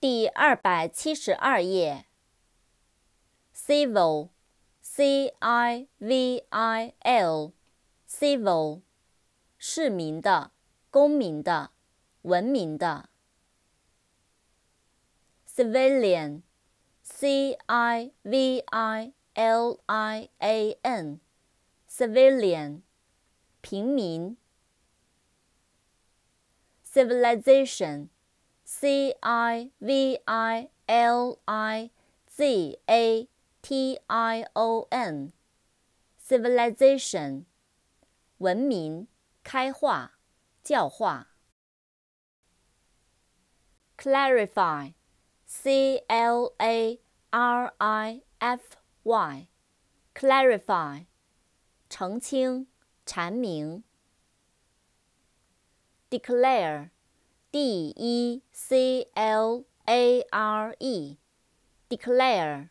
第二百七十二页 civil civil civil 市民的公民的文明的 civilian civilian civilian 平民 civilization C I V I L I Z A T I O N，civilization，文明、开化、教化。clarify，C L A R I F Y，clarify，澄清、阐明。declare。 D E C L A R E，declare，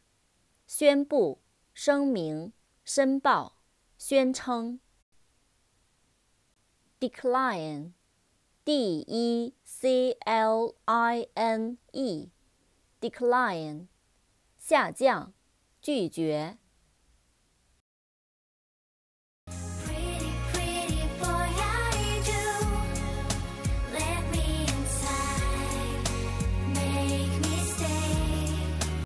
宣布、声明、申报、宣称。decline，D E C L I N E，decline，下降、拒绝。